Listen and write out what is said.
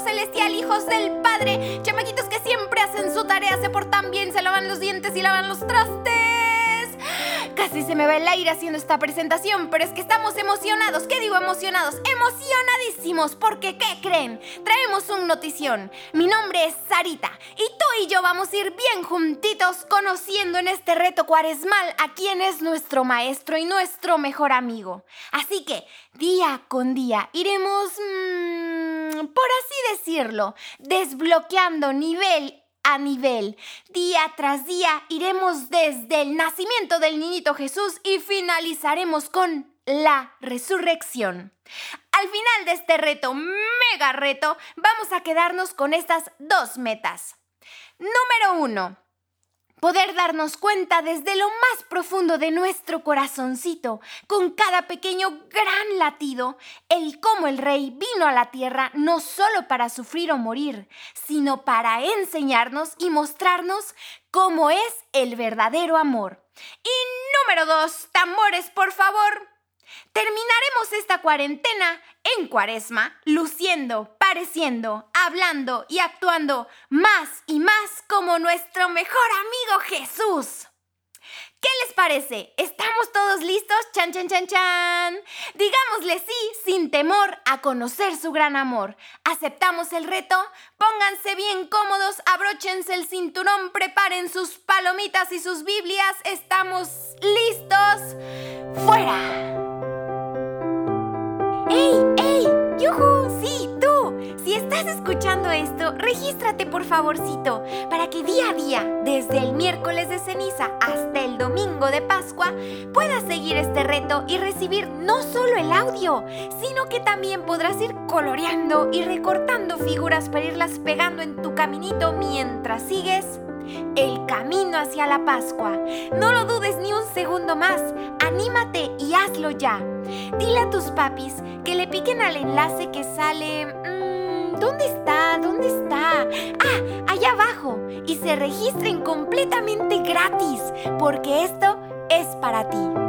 Celestial, hijos del Padre, chamaquitos que siempre hacen su tarea, se portan bien, se lavan los dientes y lavan los trastes. Casi se me va el aire haciendo esta presentación, pero es que estamos emocionados. ¿Qué digo emocionados? Emocionadísimos, porque ¿qué creen? Traemos un notición. Mi nombre es Sarita y tú y yo vamos a ir bien juntitos conociendo en este reto cuaresmal a quién es nuestro maestro y nuestro mejor amigo. Así que día con día iremos, desbloqueando nivel a nivel. Día tras día iremos desde el nacimiento del niñito Jesús y finalizaremos con la resurrección. Al final de este reto, mega reto, vamos a quedarnos con estas dos metas. Número uno, poder darnos cuenta desde lo más profundo de nuestro corazoncito, con cada pequeño gran latido, el cómo el rey vino a la tierra no solo para sufrir o morir, sino para enseñarnos y mostrarnos cómo es el verdadero amor. Y número dos, tambores, por favor. Terminaremos esta cuarentena en cuaresma, luciendo, pareciendo, hablando y actuando más y más como nuestro mejor amigo Jesús. ¿Qué les parece? ¿Estamos todos listos? Chan, chan, chan, chan. Digámosle sí sin temor a conocer su gran amor. ¿Aceptamos el reto? Pónganse bien cómodos, abróchense el cinturón, preparen sus palomitas y sus Biblias. ¿Estamos listos? Escuchando esto, regístrate por favorcito para que día a día, desde el miércoles de ceniza hasta el domingo de Pascua, puedas seguir este reto y recibir no solo el audio, sino que también podrás ir coloreando y recortando figuras para irlas pegando en tu caminito mientras sigues el camino hacia la Pascua. No lo dudes ni un segundo más. Anímate y hazlo ya. Dile a tus papis que le piquen al enlace que sale... ¿Dónde está? ¿Dónde está? Ah, allá abajo. Y se registren completamente gratis, porque esto es para ti.